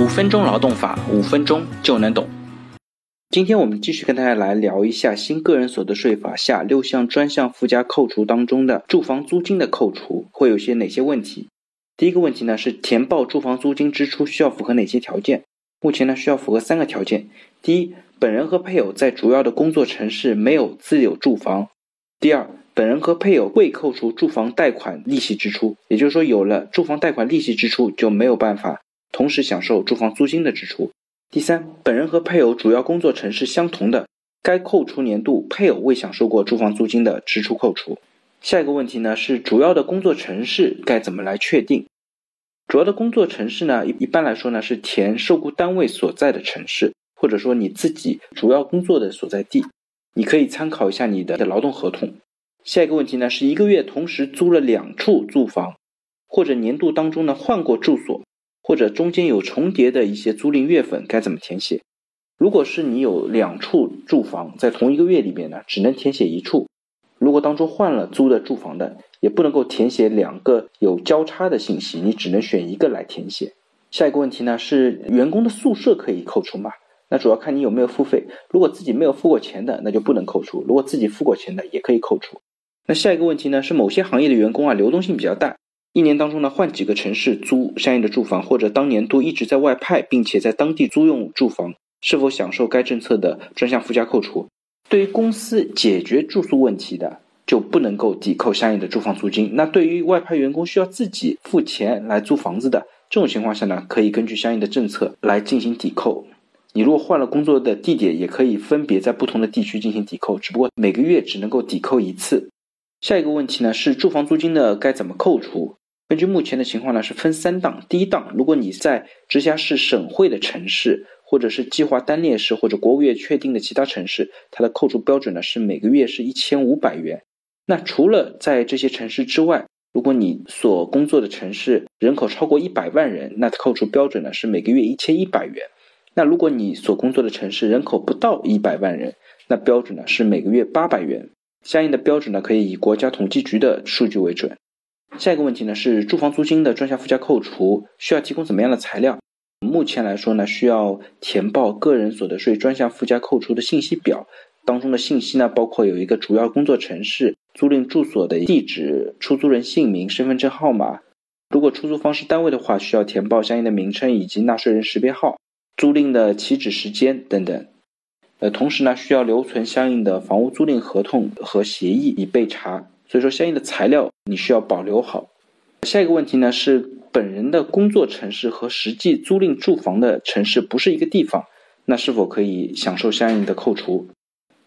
五分钟劳动法，五分钟就能懂。今天我们继续跟大家来聊一下新个人所得税法下六项专项附加扣除当中的住房租金的扣除会有些哪些问题？第一个问题呢是填报住房租金支出需要符合哪些条件？目前呢需要符合三个条件：第一，本人和配偶在主要的工作城市没有自有住房；第二，本人和配偶未扣除住房贷款利息支出，也就是说有了住房贷款利息支出就没有办法同时享受住房租金的支出。第三，本人和配偶主要工作城市相同的，该扣除年度配偶未享受过住房租金的支出扣除。下一个问题呢是主要的工作城市该怎么来确定？主要的工作城市呢一一般来说呢是填受雇单位所在的城市，或者说你自己主要工作的所在地。你可以参考一下你的劳动合同。下一个问题呢是一个月同时租了两处住房，或者年度当中呢换过住所。或者中间有重叠的一些租赁月份该怎么填写？如果是你有两处住房在同一个月里面呢，只能填写一处；如果当中换了租的住房的，也不能够填写两个有交叉的信息，你只能选一个来填写。下一个问题呢是员工的宿舍可以扣除吗？那主要看你有没有付费。如果自己没有付过钱的，那就不能扣除；如果自己付过钱的，也可以扣除。那下一个问题呢是某些行业的员工啊流动性比较大。一年当中呢，换几个城市租相应的住房，或者当年度一直在外派，并且在当地租用住房，是否享受该政策的专项附加扣除？对于公司解决住宿问题的，就不能够抵扣相应的住房租金。那对于外派员工需要自己付钱来租房子的这种情况下呢，可以根据相应的政策来进行抵扣。你如果换了工作的地点，也可以分别在不同的地区进行抵扣，只不过每个月只能够抵扣一次。下一个问题呢是住房租金的该怎么扣除？根据目前的情况呢，是分三档。第一档，如果你在直辖市、省会的城市，或者是计划单列市或者国务院确定的其他城市，它的扣除标准呢是每个月是一千五百元。那除了在这些城市之外，如果你所工作的城市人口超过一百万人，那扣除标准呢是每个月一千一百元。那如果你所工作的城市人口不到一百万人，那标准呢是每个月八百元。相应的标准呢可以以国家统计局的数据为准。下一个问题呢是住房租金的专项附加扣除需要提供怎么样的材料？目前来说呢，需要填报个人所得税专项附加扣除的信息表，当中的信息呢包括有一个主要工作城市、租赁住所的地址、出租人姓名、身份证号码。如果出租方是单位的话，需要填报相应的名称以及纳税人识别号、租赁的起止时间等等。呃，同时呢，需要留存相应的房屋租赁合同和协议以备查。所以说，相应的材料你需要保留好。下一个问题呢是，本人的工作城市和实际租赁住房的城市不是一个地方，那是否可以享受相应的扣除？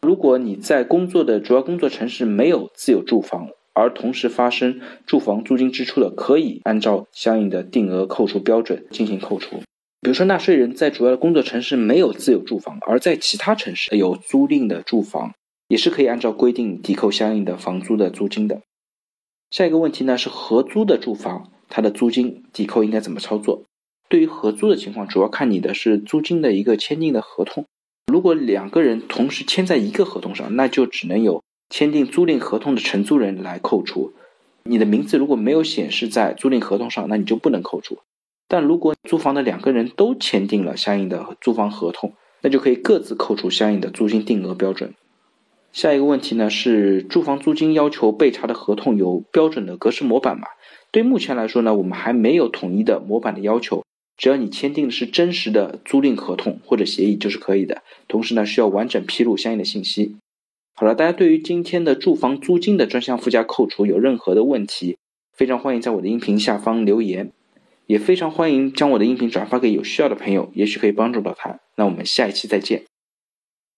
如果你在工作的主要工作城市没有自有住房，而同时发生住房租金支出的，可以按照相应的定额扣除标准进行扣除。比如说，纳税人在主要的工作城市没有自有住房，而在其他城市有租赁的住房。也是可以按照规定抵扣相应的房租的租金的。下一个问题呢是合租的住房，它的租金抵扣应该怎么操作？对于合租的情况，主要看你的是租金的一个签订的合同。如果两个人同时签在一个合同上，那就只能有签订租赁合同的承租人来扣除。你的名字如果没有显示在租赁合同上，那你就不能扣除。但如果租房的两个人都签订了相应的租房合同，那就可以各自扣除相应的租金定额标准。下一个问题呢是住房租金要求备查的合同有标准的格式模板吗？对目前来说呢，我们还没有统一的模板的要求，只要你签订的是真实的租赁合同或者协议就是可以的。同时呢，需要完整披露相应的信息。好了，大家对于今天的住房租金的专项附加扣除有任何的问题，非常欢迎在我的音频下方留言，也非常欢迎将我的音频转发给有需要的朋友，也许可以帮助到他。那我们下一期再见。